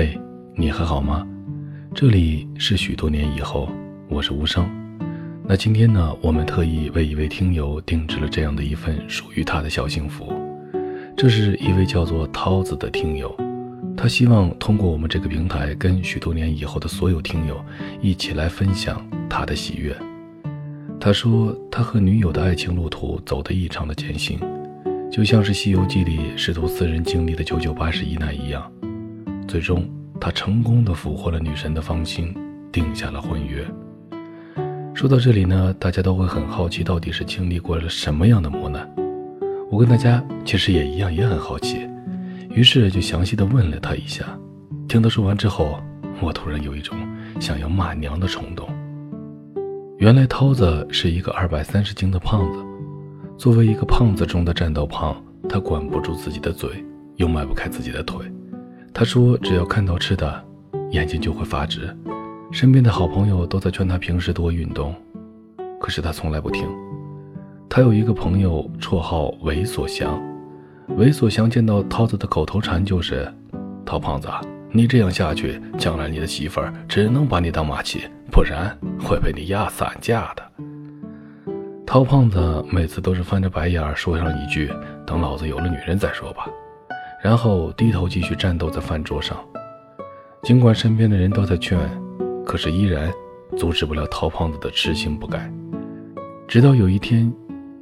嘿，你还好吗？这里是许多年以后，我是无声。那今天呢，我们特意为一位听友定制了这样的一份属于他的小幸福。这是一位叫做涛子的听友，他希望通过我们这个平台，跟许多年以后的所有听友一起来分享他的喜悦。他说，他和女友的爱情路途走得异常的艰辛，就像是《西游记》里师徒四人经历的九九八十一难一样。最终，他成功的俘获了女神的芳心，定下了婚约。说到这里呢，大家都会很好奇，到底是经历过了什么样的磨难？我跟大家其实也一样，也很好奇，于是就详细的问了他一下。听他说完之后，我突然有一种想要骂娘的冲动。原来涛子是一个二百三十斤的胖子，作为一个胖子中的战斗胖，他管不住自己的嘴，又迈不开自己的腿。他说：“只要看到吃的，眼睛就会发直。”身边的好朋友都在劝他平时多运动，可是他从来不听。他有一个朋友，绰号猥琐祥。猥琐祥见到涛子的口头禅就是：“涛胖子，你这样下去，将来你的媳妇儿只能把你当马骑，不然会被你压散架的。”涛胖子每次都是翻着白眼说上一句：“等老子有了女人再说吧。”然后低头继续战斗在饭桌上，尽管身边的人都在劝，可是依然阻止不了陶胖子的痴心不改。直到有一天，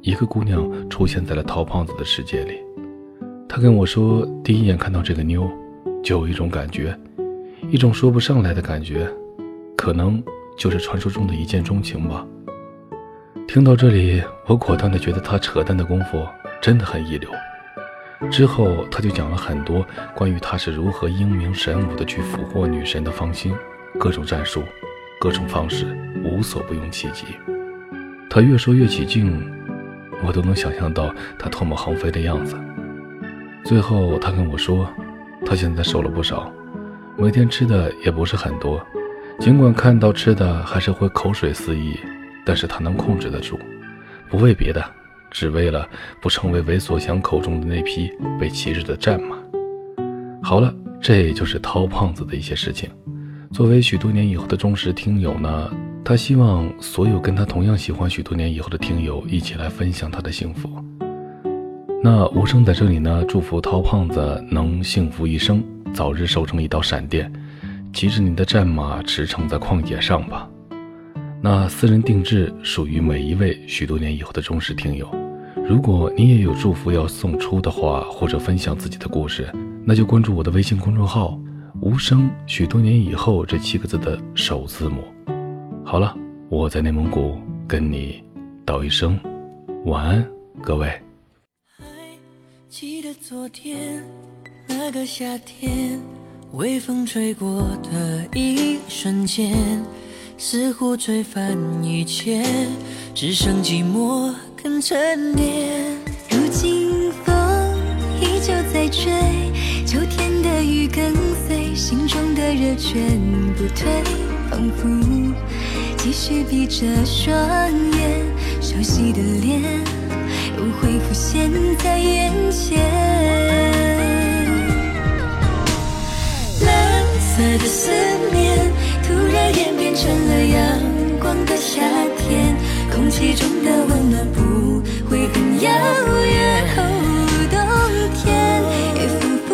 一个姑娘出现在了陶胖子的世界里，他跟我说，第一眼看到这个妞，就有一种感觉，一种说不上来的感觉，可能就是传说中的一见钟情吧。听到这里，我果断的觉得他扯淡的功夫真的很一流。之后，他就讲了很多关于他是如何英明神武的去俘获女神的芳心，各种战术，各种方式，无所不用其极。他越说越起劲，我都能想象到他唾沫横飞的样子。最后，他跟我说，他现在瘦了不少，每天吃的也不是很多，尽管看到吃的还是会口水四溢，但是他能控制得住，不为别的。只为了不成为猥琐祥口中的那匹被骑着的战马。好了，这就是涛胖子的一些事情。作为许多年以后的忠实听友呢，他希望所有跟他同样喜欢许多年以后的听友一起来分享他的幸福。那无声在这里呢，祝福涛胖子能幸福一生，早日瘦成一道闪电，骑着你的战马驰骋在旷野上吧。那私人定制属于每一位许多年以后的忠实听友。如果你也有祝福要送出的话，或者分享自己的故事，那就关注我的微信公众号“无声许多年以后”这七个字的首字母。好了，我在内蒙古跟你道一声晚安，各位。还记得昨天那个夏天，微风吹过的一瞬间。似乎吹翻一切，只剩寂寞肯沉淀。如今风依旧在吹，秋天的雨跟随，心中的热全不退，仿佛继续闭着双眼，熟悉的脸又会浮现在眼前。蓝色的思念。突然演变成了阳光的夏天，空气中的温暖不会很遥远。哦，冬天也仿佛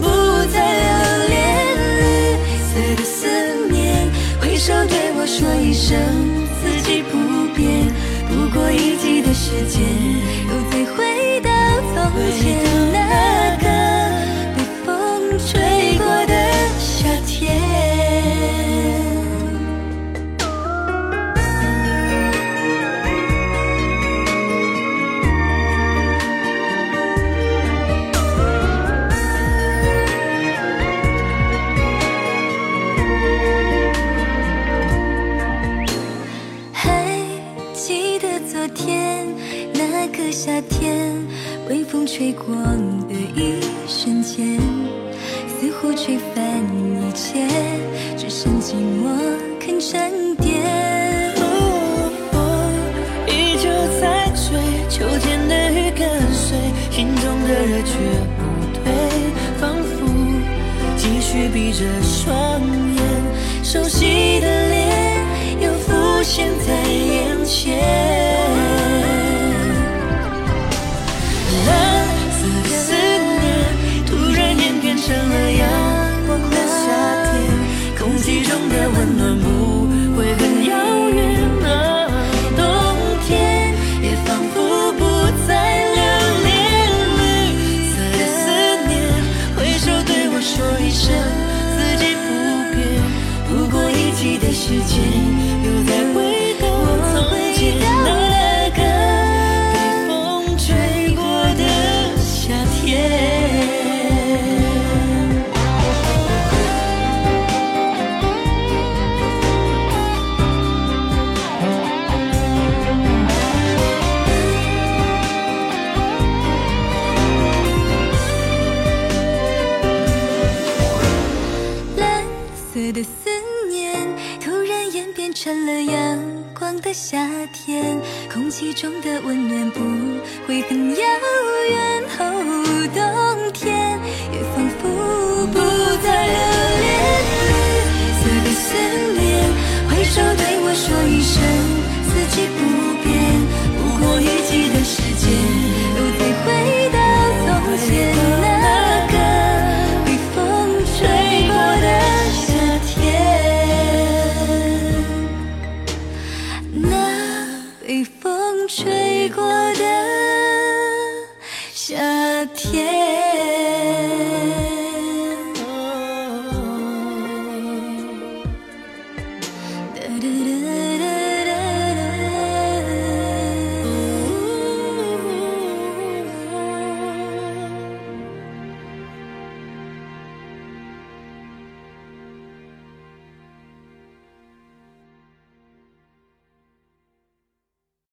不再留恋。绿色的思念，挥手对我说一声，四季不变。不过一季的时间，又再回到从前夏天微风吹过的一瞬间似乎吹翻一切只剩寂寞肯沉淀。哦风依旧在吹秋天的雨跟随心中的热却不退仿佛继续闭着双眼熟悉的脸又浮现在记得时间又在回到从前到那个被风吹过的夏天蓝色的思成了阳光的夏天，空气中的温暖不会很遥远。哦，冬天。也夏天。